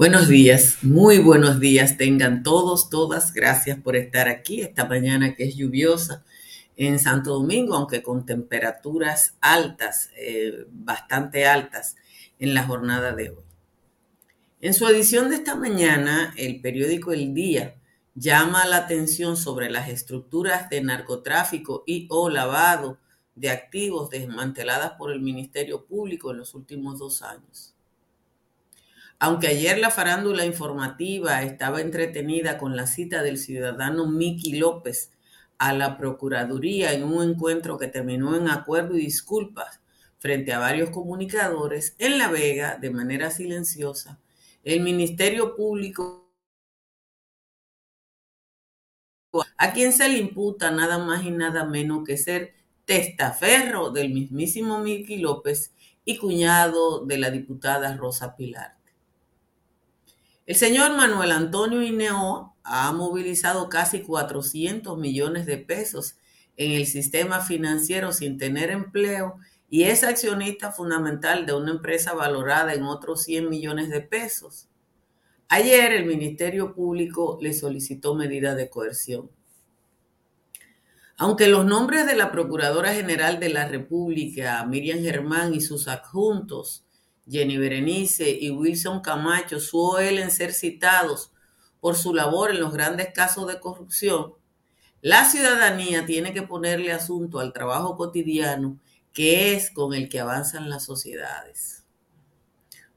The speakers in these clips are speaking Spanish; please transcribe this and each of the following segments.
Buenos días, muy buenos días tengan todos, todas. Gracias por estar aquí esta mañana que es lluviosa en Santo Domingo, aunque con temperaturas altas, eh, bastante altas en la jornada de hoy. En su edición de esta mañana, el periódico El Día llama la atención sobre las estructuras de narcotráfico y o lavado de activos desmanteladas por el Ministerio Público en los últimos dos años. Aunque ayer la farándula informativa estaba entretenida con la cita del ciudadano Miki López a la Procuraduría en un encuentro que terminó en acuerdo y disculpas frente a varios comunicadores, en La Vega, de manera silenciosa, el Ministerio Público a quien se le imputa nada más y nada menos que ser testaferro del mismísimo Miki López y cuñado de la diputada Rosa Pilar. El señor Manuel Antonio Ineo ha movilizado casi 400 millones de pesos en el sistema financiero sin tener empleo y es accionista fundamental de una empresa valorada en otros 100 millones de pesos. Ayer el Ministerio Público le solicitó medida de coerción. Aunque los nombres de la Procuradora General de la República, Miriam Germán y sus adjuntos, Jenny Berenice y Wilson Camacho suelen ser citados por su labor en los grandes casos de corrupción, la ciudadanía tiene que ponerle asunto al trabajo cotidiano que es con el que avanzan las sociedades.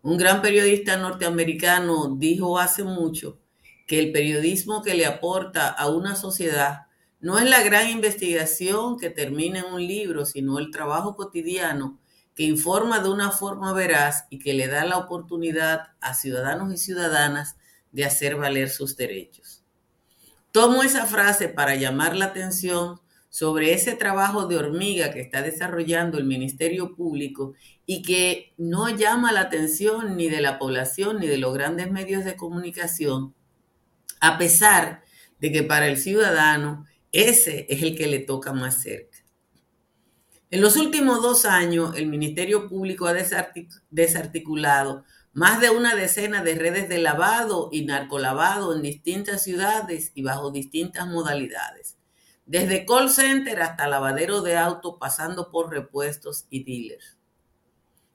Un gran periodista norteamericano dijo hace mucho que el periodismo que le aporta a una sociedad no es la gran investigación que termina en un libro, sino el trabajo cotidiano que informa de una forma veraz y que le da la oportunidad a ciudadanos y ciudadanas de hacer valer sus derechos. Tomo esa frase para llamar la atención sobre ese trabajo de hormiga que está desarrollando el Ministerio Público y que no llama la atención ni de la población ni de los grandes medios de comunicación, a pesar de que para el ciudadano ese es el que le toca más cerca. En los últimos dos años, el Ministerio Público ha desarticulado más de una decena de redes de lavado y narcolavado en distintas ciudades y bajo distintas modalidades, desde call center hasta lavadero de auto, pasando por repuestos y dealers.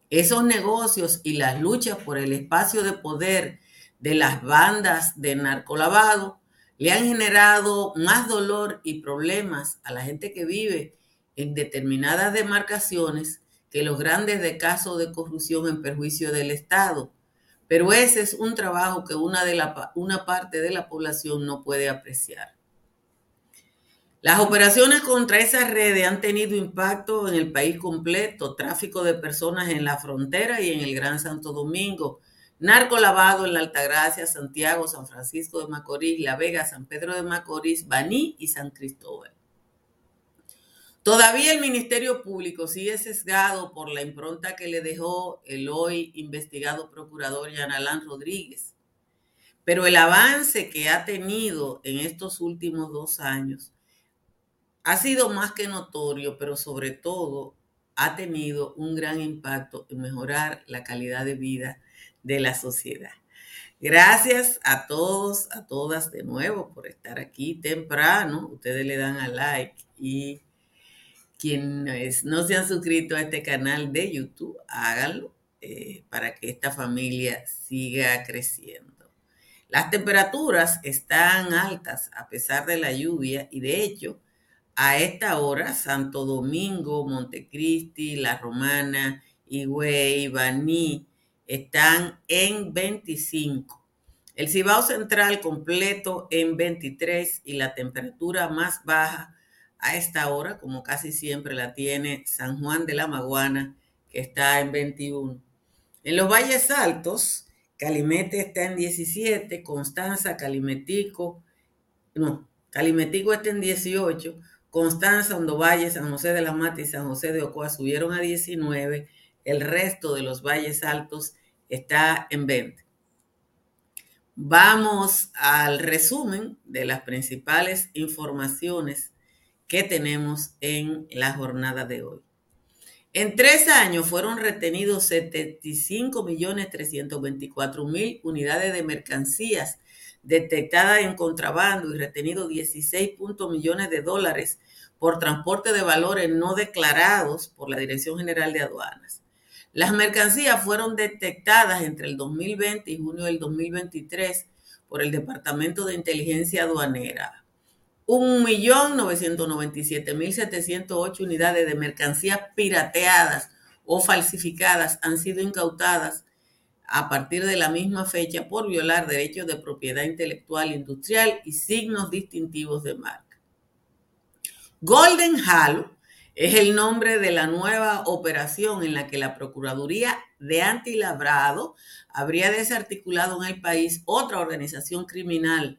Esos negocios y las luchas por el espacio de poder de las bandas de narcolavado le han generado más dolor y problemas a la gente que vive en determinadas demarcaciones que los grandes de casos de corrupción en perjuicio del Estado. Pero ese es un trabajo que una, de la, una parte de la población no puede apreciar. Las operaciones contra esas redes han tenido impacto en el país completo, tráfico de personas en la frontera y en el Gran Santo Domingo, narco lavado en la Altagracia, Santiago, San Francisco de Macorís, La Vega, San Pedro de Macorís, Baní y San Cristóbal. Todavía el Ministerio Público sigue sesgado por la impronta que le dejó el hoy investigado procurador Yanalán Rodríguez. Pero el avance que ha tenido en estos últimos dos años ha sido más que notorio, pero sobre todo ha tenido un gran impacto en mejorar la calidad de vida de la sociedad. Gracias a todos, a todas de nuevo por estar aquí temprano. Ustedes le dan a like y quienes no se han suscrito a este canal de YouTube, háganlo eh, para que esta familia siga creciendo. Las temperaturas están altas a pesar de la lluvia y de hecho a esta hora Santo Domingo, Montecristi, La Romana, Higüey, Baní están en 25. El Cibao Central completo en 23 y la temperatura más baja a esta hora, como casi siempre la tiene San Juan de la Maguana, que está en 21. En los valles altos, Calimete está en 17, Constanza, Calimetico, no, Calimetico está en 18, Constanza, Hondo Valle, San José de la Mata y San José de Ocoa subieron a 19, el resto de los valles altos está en 20. Vamos al resumen de las principales informaciones que tenemos en la jornada de hoy. En tres años fueron retenidos 75.324.000 unidades de mercancías detectadas en contrabando y retenidos 16 millones de dólares por transporte de valores no declarados por la Dirección General de Aduanas. Las mercancías fueron detectadas entre el 2020 y junio del 2023 por el Departamento de Inteligencia Aduanera. 1.997.708 unidades de mercancías pirateadas o falsificadas han sido incautadas a partir de la misma fecha por violar derechos de propiedad intelectual industrial y signos distintivos de marca. Golden Halo es el nombre de la nueva operación en la que la Procuraduría de Antilabrado habría desarticulado en el país otra organización criminal.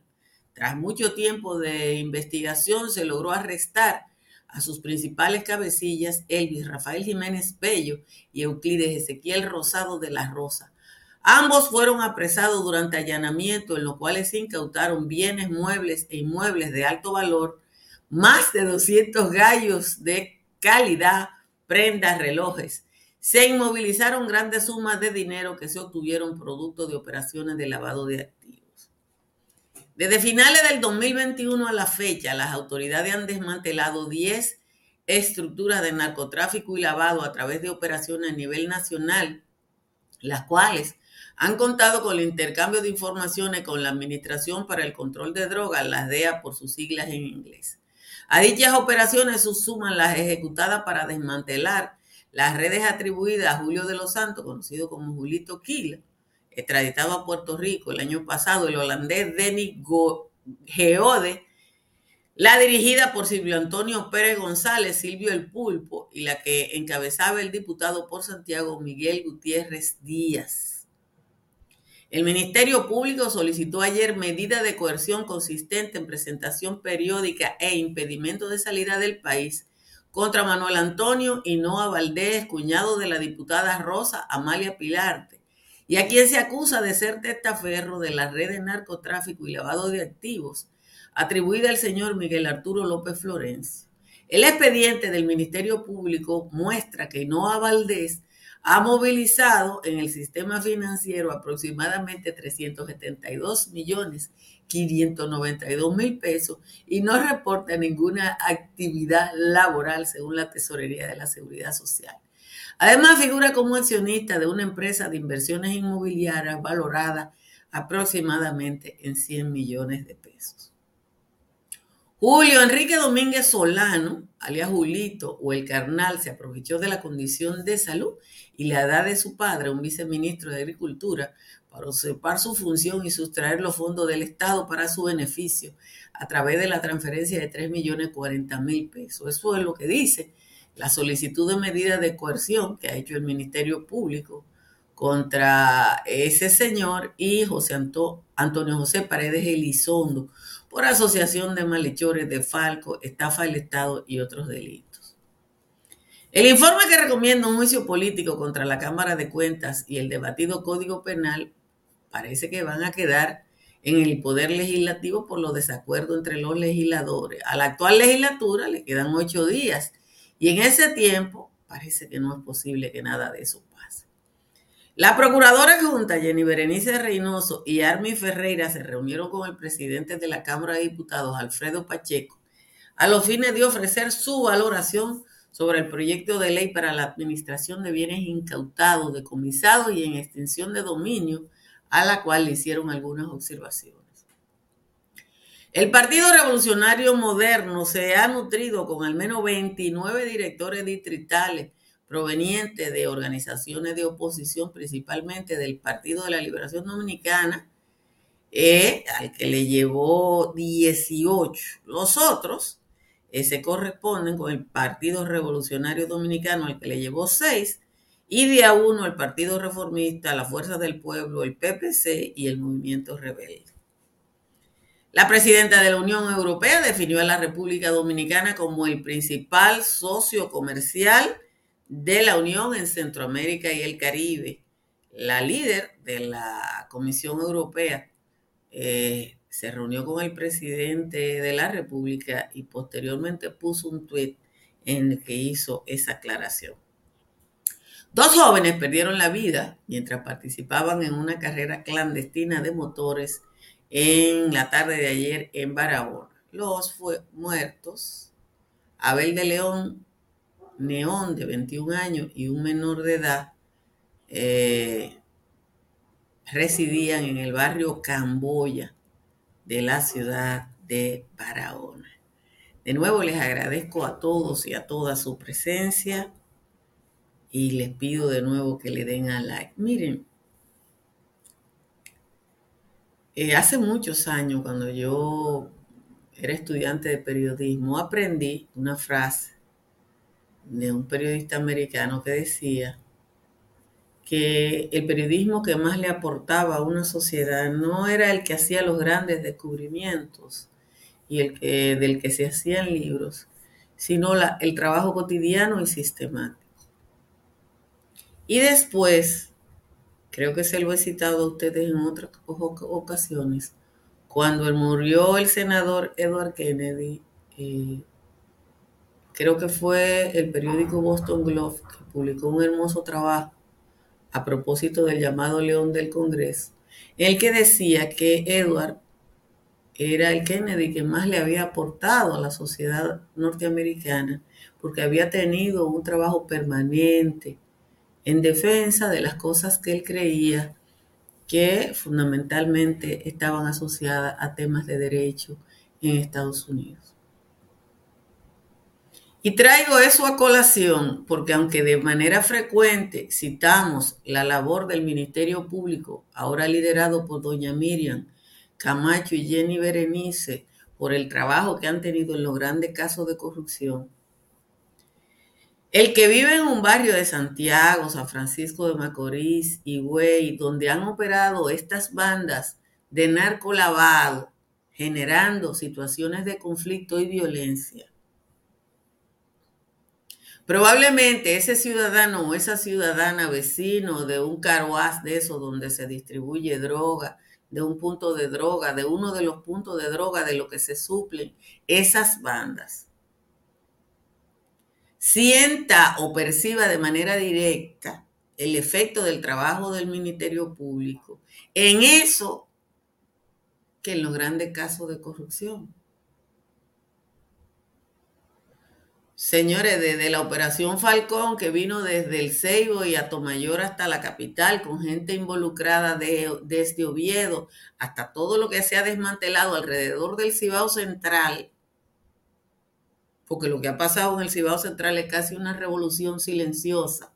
Tras mucho tiempo de investigación se logró arrestar a sus principales cabecillas, Elvis Rafael Jiménez Bello y Euclides Ezequiel Rosado de la Rosa, Ambos fueron apresados durante allanamiento en los cuales se incautaron bienes muebles e inmuebles de alto valor, más de 200 gallos de calidad, prendas, relojes. Se inmovilizaron grandes sumas de dinero que se obtuvieron producto de operaciones de lavado de activos. Desde finales del 2021 a la fecha, las autoridades han desmantelado 10 estructuras de narcotráfico y lavado a través de operaciones a nivel nacional, las cuales han contado con el intercambio de informaciones con la Administración para el Control de Drogas, las DEA por sus siglas en inglés. A dichas operaciones se suman las ejecutadas para desmantelar las redes atribuidas a Julio de los Santos, conocido como Julito Quila, extraditado a Puerto Rico el año pasado, el holandés Denis Geode, la dirigida por Silvio Antonio Pérez González, Silvio El Pulpo, y la que encabezaba el diputado por Santiago Miguel Gutiérrez Díaz. El Ministerio Público solicitó ayer medida de coerción consistente en presentación periódica e impedimento de salida del país contra Manuel Antonio Hinoa Valdés, cuñado de la diputada Rosa Amalia Pilarte, y a quien se acusa de ser testaferro de la red de narcotráfico y lavado de activos atribuida al señor Miguel Arturo López Florencio. El expediente del Ministerio Público muestra que Hinoa Valdés ha movilizado en el sistema financiero aproximadamente 372 millones 592 mil pesos y no reporta ninguna actividad laboral según la Tesorería de la Seguridad Social. Además, figura como accionista de una empresa de inversiones inmobiliarias valorada aproximadamente en 100 millones de pesos. Julio Enrique Domínguez Solano, alias Julito o el Carnal, se aprovechó de la condición de salud y la edad de su padre, un viceministro de Agricultura, para usurpar su función y sustraer los fondos del Estado para su beneficio a través de la transferencia de 3 millones 40 mil pesos. Eso es lo que dice la solicitud de medida de coerción que ha hecho el Ministerio Público contra ese señor y José Antonio José Paredes Elizondo por asociación de malhechores de Falco, estafa del Estado y otros delitos. El informe que recomienda un juicio político contra la Cámara de Cuentas y el debatido Código Penal parece que van a quedar en el Poder Legislativo por los desacuerdos entre los legisladores. A la actual legislatura le quedan ocho días y en ese tiempo parece que no es posible que nada de eso pase. La procuradora junta Jenny Berenice Reynoso y Armi Ferreira se reunieron con el presidente de la Cámara de Diputados, Alfredo Pacheco, a los fines de ofrecer su valoración sobre el proyecto de ley para la administración de bienes incautados, decomisados y en extensión de dominio, a la cual le hicieron algunas observaciones. El Partido Revolucionario Moderno se ha nutrido con al menos 29 directores distritales provenientes de organizaciones de oposición, principalmente del Partido de la Liberación Dominicana, eh, al que le llevó 18. Los otros se corresponden con el Partido Revolucionario Dominicano, al que le llevó seis, y de a uno el Partido Reformista, la Fuerza del Pueblo, el PPC y el Movimiento Rebelde. La presidenta de la Unión Europea definió a la República Dominicana como el principal socio comercial de la Unión en Centroamérica y el Caribe. La líder de la Comisión Europea, eh, se reunió con el presidente de la República y posteriormente puso un tuit en el que hizo esa aclaración. Dos jóvenes perdieron la vida mientras participaban en una carrera clandestina de motores en la tarde de ayer en Barahona. Los fue muertos, Abel de León Neón, de 21 años, y un menor de edad, eh, residían en el barrio Camboya de la ciudad de Barahona. De nuevo les agradezco a todos y a todas su presencia y les pido de nuevo que le den a like. Miren, eh, hace muchos años cuando yo era estudiante de periodismo aprendí una frase de un periodista americano que decía que el periodismo que más le aportaba a una sociedad no era el que hacía los grandes descubrimientos y el que, del que se hacían libros, sino el trabajo cotidiano y sistemático. Y después, creo que se lo he citado a ustedes en otras ocasiones, cuando murió el senador Edward Kennedy, eh, creo que fue el periódico Boston Globe que publicó un hermoso trabajo a propósito del llamado León del Congreso, el que decía que Edward era el Kennedy que más le había aportado a la sociedad norteamericana, porque había tenido un trabajo permanente en defensa de las cosas que él creía que fundamentalmente estaban asociadas a temas de derecho en Estados Unidos. Y traigo eso a colación porque aunque de manera frecuente citamos la labor del Ministerio Público, ahora liderado por doña Miriam Camacho y Jenny Berenice, por el trabajo que han tenido en los grandes casos de corrupción, el que vive en un barrio de Santiago, San Francisco de Macorís y Güey, donde han operado estas bandas de narcolavado, generando situaciones de conflicto y violencia, Probablemente ese ciudadano o esa ciudadana vecino de un carwash de eso donde se distribuye droga, de un punto de droga, de uno de los puntos de droga de lo que se suplen esas bandas, sienta o perciba de manera directa el efecto del trabajo del Ministerio Público en eso que en los grandes casos de corrupción. Señores, desde la Operación Falcón, que vino desde el Ceibo y Atomayor hasta la capital, con gente involucrada de, desde Oviedo, hasta todo lo que se ha desmantelado alrededor del Cibao Central, porque lo que ha pasado en el Cibao Central es casi una revolución silenciosa.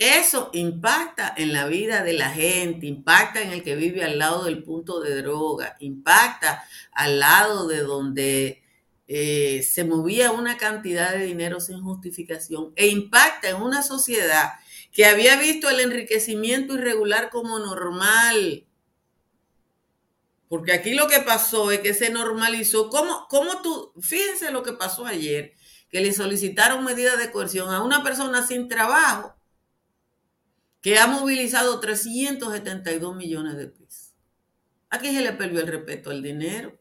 Eso impacta en la vida de la gente, impacta en el que vive al lado del punto de droga, impacta al lado de donde eh, se movía una cantidad de dinero sin justificación e impacta en una sociedad que había visto el enriquecimiento irregular como normal. Porque aquí lo que pasó es que se normalizó. ¿Cómo, cómo tú? Fíjense lo que pasó ayer, que le solicitaron medidas de coerción a una persona sin trabajo que ha movilizado 372 millones de pesos. Aquí se le perdió el respeto al dinero.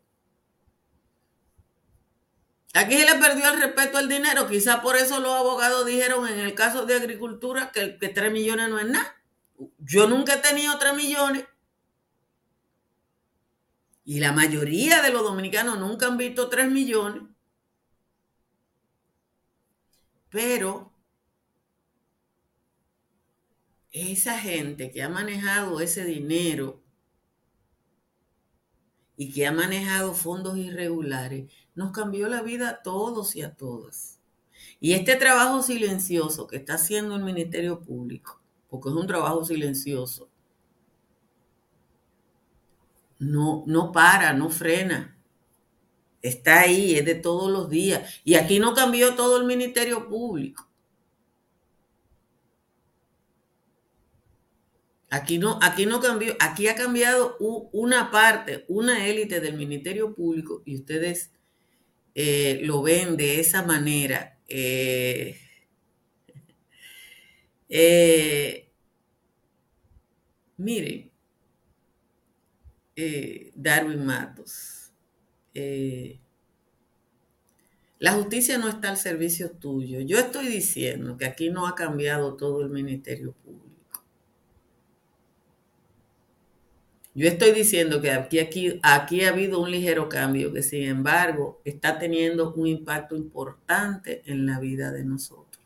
Aquí se le perdió el respeto al dinero. Quizá por eso los abogados dijeron en el caso de agricultura que, que 3 millones no es nada. Yo nunca he tenido 3 millones. Y la mayoría de los dominicanos nunca han visto 3 millones. Pero esa gente que ha manejado ese dinero y que ha manejado fondos irregulares, nos cambió la vida a todos y a todas. Y este trabajo silencioso que está haciendo el Ministerio Público, porque es un trabajo silencioso, no, no para, no frena. Está ahí, es de todos los días. Y aquí no cambió todo el Ministerio Público. Aquí no, aquí no cambió, aquí ha cambiado una parte, una élite del Ministerio Público y ustedes eh, lo ven de esa manera. Eh, eh, miren, Darwin Matos. La justicia no está al servicio tuyo. Yo estoy diciendo que aquí no ha cambiado todo el Ministerio Público. Yo estoy diciendo que aquí, aquí, aquí ha habido un ligero cambio que sin embargo está teniendo un impacto importante en la vida de nosotros.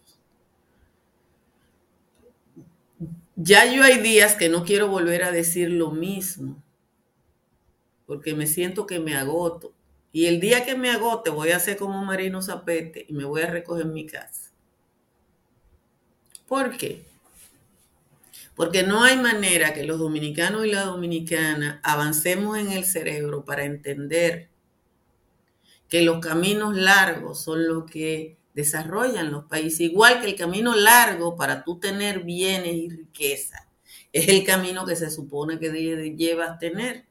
Ya yo hay días que no quiero volver a decir lo mismo, porque me siento que me agoto. Y el día que me agote voy a hacer como Marino Zapete y me voy a recoger mi casa. ¿Por qué? Porque no hay manera que los dominicanos y las dominicanas avancemos en el cerebro para entender que los caminos largos son los que desarrollan los países, igual que el camino largo para tú tener bienes y riqueza. Es el camino que se supone que llevas tener.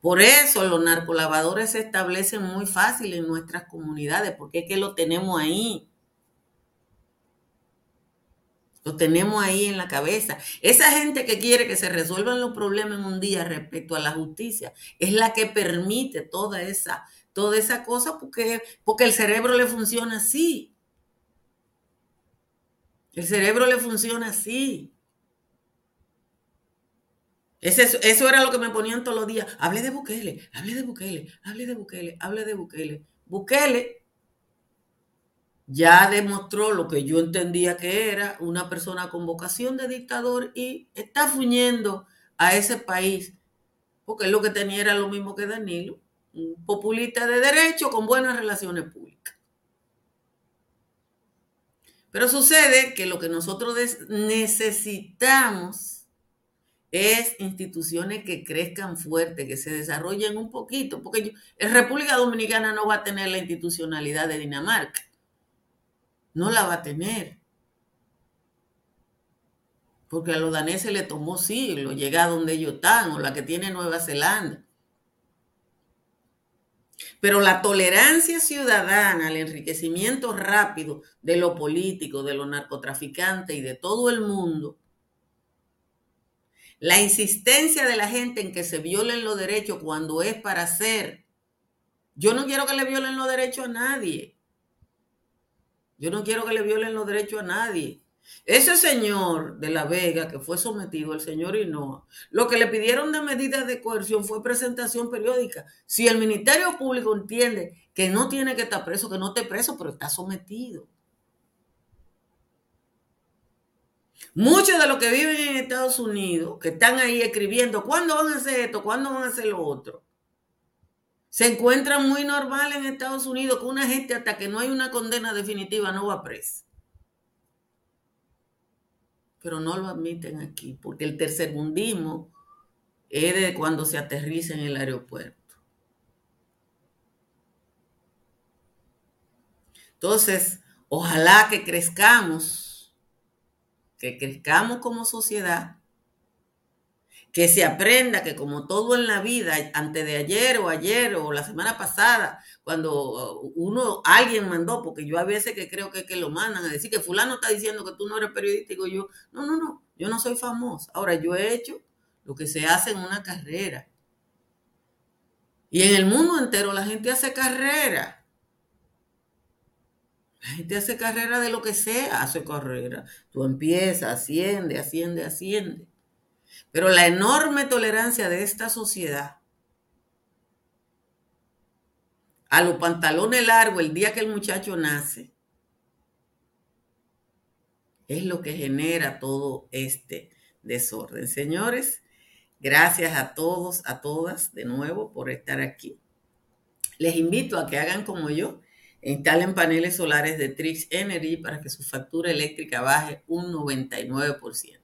Por eso los narcolavadores se establecen muy fácil en nuestras comunidades, porque es que lo tenemos ahí. Lo tenemos ahí en la cabeza. Esa gente que quiere que se resuelvan los problemas en un día respecto a la justicia es la que permite toda esa, toda esa cosa porque, porque el cerebro le funciona así. El cerebro le funciona así. Eso era lo que me ponían todos los días. Hable de Bukele, hable de Bukele, hable de Bukele, hable de Bukele. Bukele ya demostró lo que yo entendía que era una persona con vocación de dictador y está fuñendo a ese país, porque lo que tenía era lo mismo que Danilo, un populista de derecho con buenas relaciones públicas. Pero sucede que lo que nosotros necesitamos es instituciones que crezcan fuerte, que se desarrollen un poquito, porque en República Dominicana no va a tener la institucionalidad de Dinamarca no la va a tener. Porque a los daneses le tomó siglo llegar a donde ellos están, o la que tiene Nueva Zelanda. Pero la tolerancia ciudadana al enriquecimiento rápido de lo político, de los narcotraficantes y de todo el mundo, la insistencia de la gente en que se violen los derechos cuando es para hacer. Yo no quiero que le violen los derechos a nadie. Yo no quiero que le violen los derechos a nadie. Ese señor de La Vega que fue sometido, el señor Hinoa, lo que le pidieron de medidas de coerción fue presentación periódica. Si el Ministerio Público entiende que no tiene que estar preso, que no esté preso, pero está sometido. Muchos de los que viven en Estados Unidos, que están ahí escribiendo, ¿cuándo van a hacer esto? ¿Cuándo van a hacer lo otro? Se encuentra muy normal en Estados Unidos que una gente hasta que no hay una condena definitiva no va presa. Pero no lo admiten aquí, porque el tercermundismo es de cuando se aterriza en el aeropuerto. Entonces, ojalá que crezcamos, que crezcamos como sociedad que se aprenda que como todo en la vida, antes de ayer o ayer o la semana pasada, cuando uno, alguien mandó, porque yo a veces que creo que, que lo mandan a decir que fulano está diciendo que tú no eres periodista, y yo, no, no, no, yo no soy famoso. Ahora, yo he hecho lo que se hace en una carrera. Y en el mundo entero la gente hace carrera. La gente hace carrera de lo que sea, hace carrera. Tú empiezas, asciende, asciende, asciende. Pero la enorme tolerancia de esta sociedad a los pantalones largos el día que el muchacho nace es lo que genera todo este desorden. Señores, gracias a todos, a todas de nuevo por estar aquí. Les invito a que hagan como yo, instalen paneles solares de Trix Energy para que su factura eléctrica baje un 99%.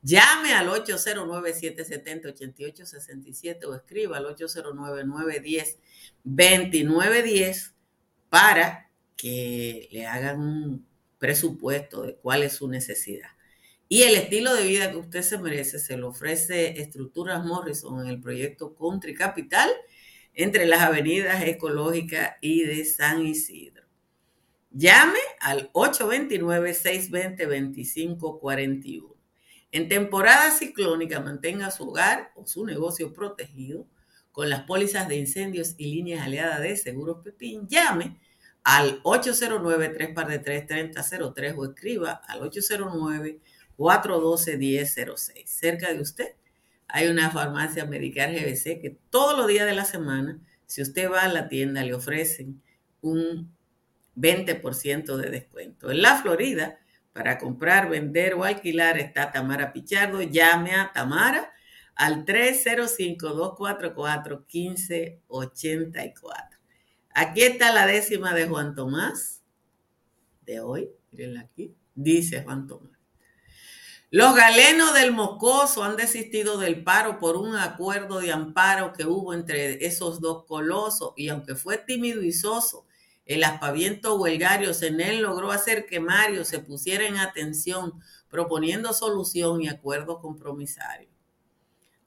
Llame al 809-770-8867 o escriba al 809-910-2910 para que le hagan un presupuesto de cuál es su necesidad. Y el estilo de vida que usted se merece se lo ofrece Estructuras Morrison en el proyecto Country Capital entre las avenidas ecológicas y de San Isidro. Llame al 829-620-2541. En temporada ciclónica mantenga su hogar o su negocio protegido con las pólizas de incendios y líneas aliadas de Seguros Pepín. Llame al 809-3 o escriba al 809-412-1006. Cerca de usted hay una farmacia Medicar GBC que todos los días de la semana, si usted va a la tienda, le ofrecen un 20% de descuento. En la Florida, para comprar, vender o alquilar está Tamara Pichardo. Llame a Tamara al 305-244-1584. Aquí está la décima de Juan Tomás de hoy. Mirenla aquí. Dice Juan Tomás. Los galenos del Moscoso han desistido del paro por un acuerdo de amparo que hubo entre esos dos colosos y aunque fue tímido y soso, el aspaviento huelgario en él logró hacer que Mario se pusiera en atención proponiendo solución y acuerdo compromisario.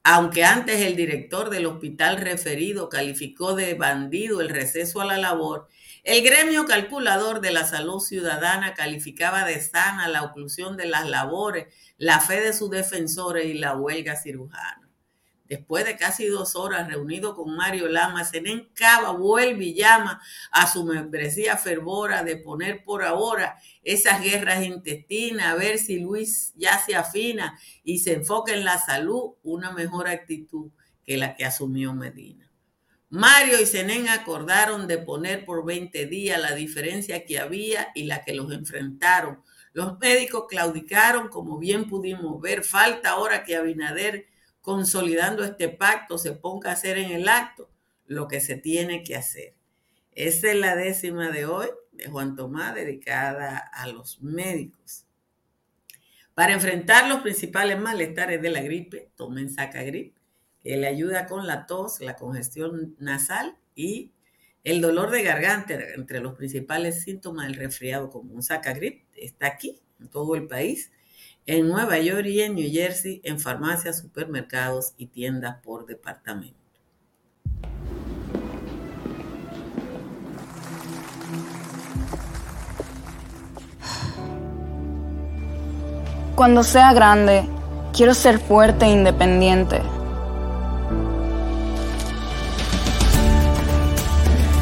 Aunque antes el director del hospital referido calificó de bandido el receso a la labor, el gremio calculador de la salud ciudadana calificaba de sana la oclusión de las labores, la fe de sus defensores y la huelga cirujana. Después de casi dos horas reunido con Mario Lama, Zenén Cava vuelve y llama a su membresía fervora de poner por ahora esas guerras intestinas, a ver si Luis ya se afina y se enfoca en la salud, una mejor actitud que la que asumió Medina. Mario y Zenén acordaron de poner por 20 días la diferencia que había y la que los enfrentaron. Los médicos claudicaron, como bien pudimos ver. Falta ahora que Abinader consolidando este pacto, se ponga a hacer en el acto lo que se tiene que hacer. Esa es la décima de hoy de Juan Tomás dedicada a los médicos. Para enfrentar los principales malestares de la gripe, tomen Sacagrip, que le ayuda con la tos, la congestión nasal y el dolor de garganta, entre los principales síntomas del resfriado común. Sacagrip está aquí, en todo el país en Nueva York y en New Jersey en farmacias, supermercados y tiendas por departamento. Cuando sea grande, quiero ser fuerte e independiente.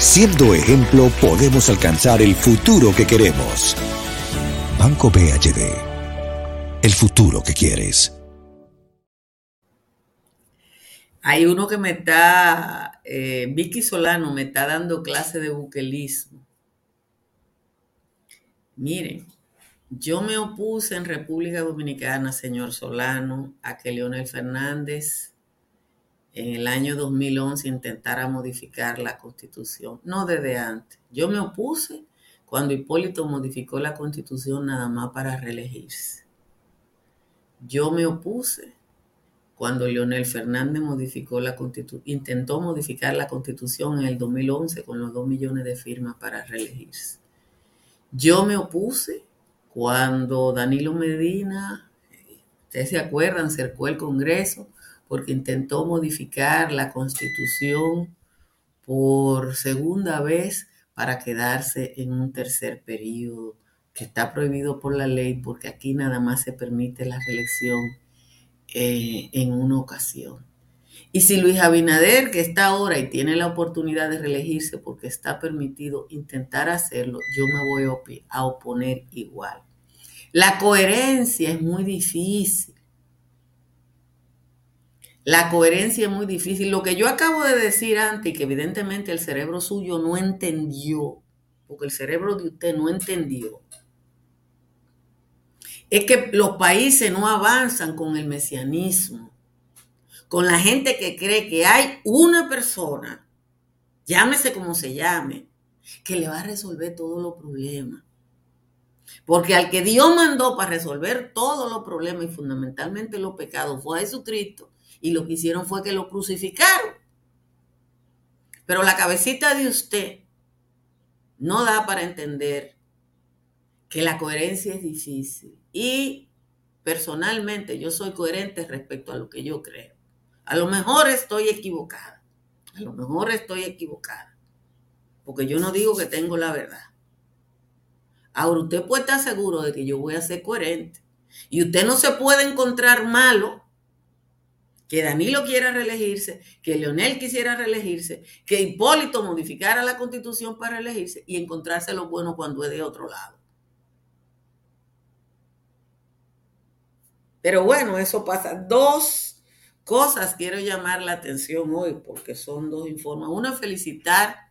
Siendo ejemplo, podemos alcanzar el futuro que queremos. Banco BHD. El futuro que quieres. Hay uno que me está, eh, Vicky Solano me está dando clase de buquelismo. Miren, yo me opuse en República Dominicana, señor Solano, a que Leonel Fernández en el año 2011 intentara modificar la constitución. No desde antes. Yo me opuse cuando Hipólito modificó la constitución nada más para reelegirse. Yo me opuse cuando Leonel Fernández modificó la intentó modificar la constitución en el 2011 con los dos millones de firmas para reelegirse. Yo me opuse cuando Danilo Medina, ustedes se acuerdan, cercó el Congreso porque intentó modificar la constitución por segunda vez para quedarse en un tercer periodo que está prohibido por la ley porque aquí nada más se permite la reelección eh, en una ocasión. Y si Luis Abinader, que está ahora y tiene la oportunidad de reelegirse porque está permitido intentar hacerlo, yo me voy a oponer igual. La coherencia es muy difícil. La coherencia es muy difícil. Lo que yo acabo de decir antes, que evidentemente el cerebro suyo no entendió, porque el cerebro de usted no entendió, es que los países no avanzan con el mesianismo, con la gente que cree que hay una persona, llámese como se llame, que le va a resolver todos los problemas. Porque al que Dios mandó para resolver todos los problemas y fundamentalmente los pecados fue a Jesucristo y lo que hicieron fue que lo crucificaron. Pero la cabecita de usted no da para entender que la coherencia es difícil. Y personalmente yo soy coherente respecto a lo que yo creo. A lo mejor estoy equivocada. A lo mejor estoy equivocada. Porque yo no digo que tengo la verdad. Ahora usted puede estar seguro de que yo voy a ser coherente. Y usted no se puede encontrar malo que Danilo quiera reelegirse, que Leonel quisiera reelegirse, que Hipólito modificara la constitución para elegirse y encontrarse lo bueno cuando es de otro lado. Pero bueno, eso pasa. Dos cosas quiero llamar la atención hoy porque son dos informes. Uno, felicitar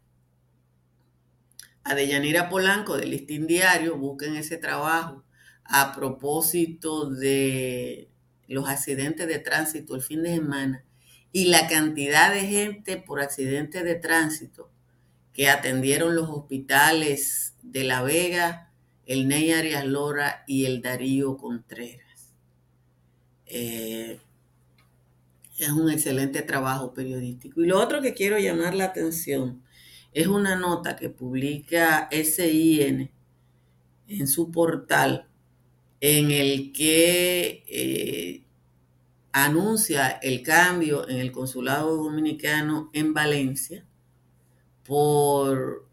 a Deyanira Polanco del Listín Diario, busquen ese trabajo a propósito de los accidentes de tránsito el fin de semana y la cantidad de gente por accidentes de tránsito que atendieron los hospitales de La Vega, el Ney Arias Lora y el Darío Contreras. Eh, es un excelente trabajo periodístico. Y lo otro que quiero llamar la atención es una nota que publica SIN en su portal en el que eh, anuncia el cambio en el consulado dominicano en Valencia por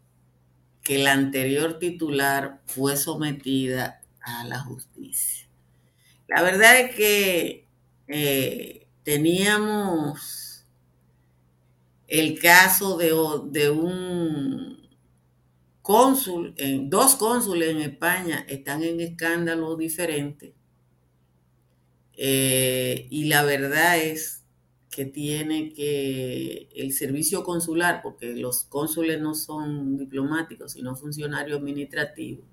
que la anterior titular fue sometida a la justicia. La verdad es que eh, teníamos el caso de, de un cónsul, dos cónsules en España están en escándalo diferente. Eh, y la verdad es que tiene que el servicio consular, porque los cónsules no son diplomáticos, sino funcionarios administrativos,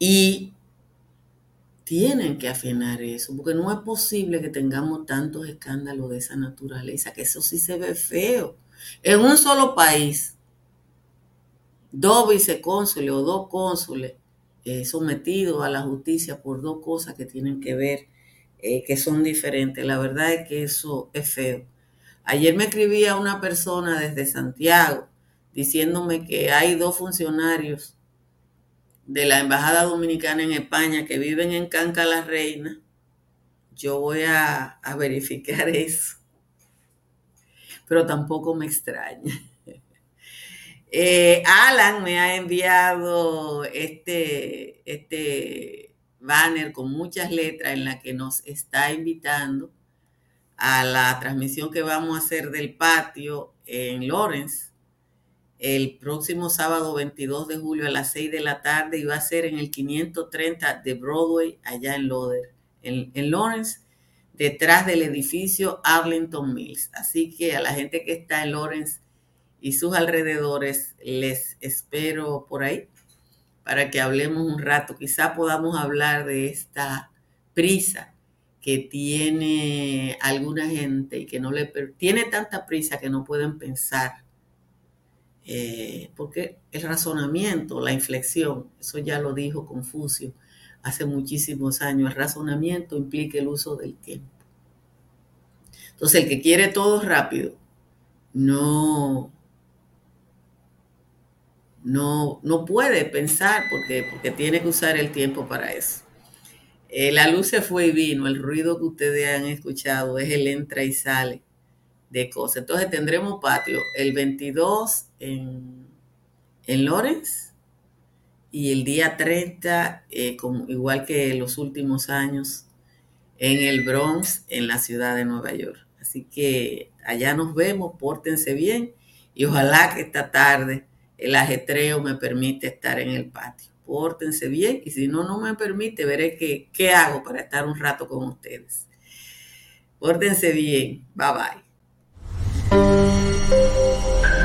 y tienen que afinar eso, porque no es posible que tengamos tantos escándalos de esa naturaleza, que eso sí se ve feo. En un solo país, dos vicecónsules o dos cónsules eh, sometidos a la justicia por dos cosas que tienen que ver, eh, que son diferentes. La verdad es que eso es feo. Ayer me escribía una persona desde Santiago diciéndome que hay dos funcionarios de la Embajada Dominicana en España que viven en Canca la Reina. Yo voy a verificar eso. Pero tampoco me extraña. Eh, Alan me ha enviado este, este banner con muchas letras en la que nos está invitando a la transmisión que vamos a hacer del patio en Lawrence el próximo sábado 22 de julio a las 6 de la tarde y va a ser en el 530 de Broadway allá en Loder, en, en Lawrence, detrás del edificio Arlington Mills. Así que a la gente que está en Lawrence y sus alrededores, les espero por ahí para que hablemos un rato. Quizá podamos hablar de esta prisa que tiene alguna gente y que no le tiene tanta prisa que no pueden pensar. Eh, porque el razonamiento, la inflexión, eso ya lo dijo Confucio hace muchísimos años, el razonamiento implica el uso del tiempo. Entonces el que quiere todo rápido no, no, no puede pensar porque, porque tiene que usar el tiempo para eso. Eh, la luz se fue y vino, el ruido que ustedes han escuchado es el entra y sale de cosas. Entonces tendremos patio el 22 en, en Lawrence y el día 30, eh, como, igual que los últimos años, en el Bronx, en la ciudad de Nueva York. Así que allá nos vemos, pórtense bien y ojalá que esta tarde el ajetreo me permite estar en el patio. Pórtense bien y si no, no me permite, veré qué, qué hago para estar un rato con ustedes. Pórtense bien. Bye bye.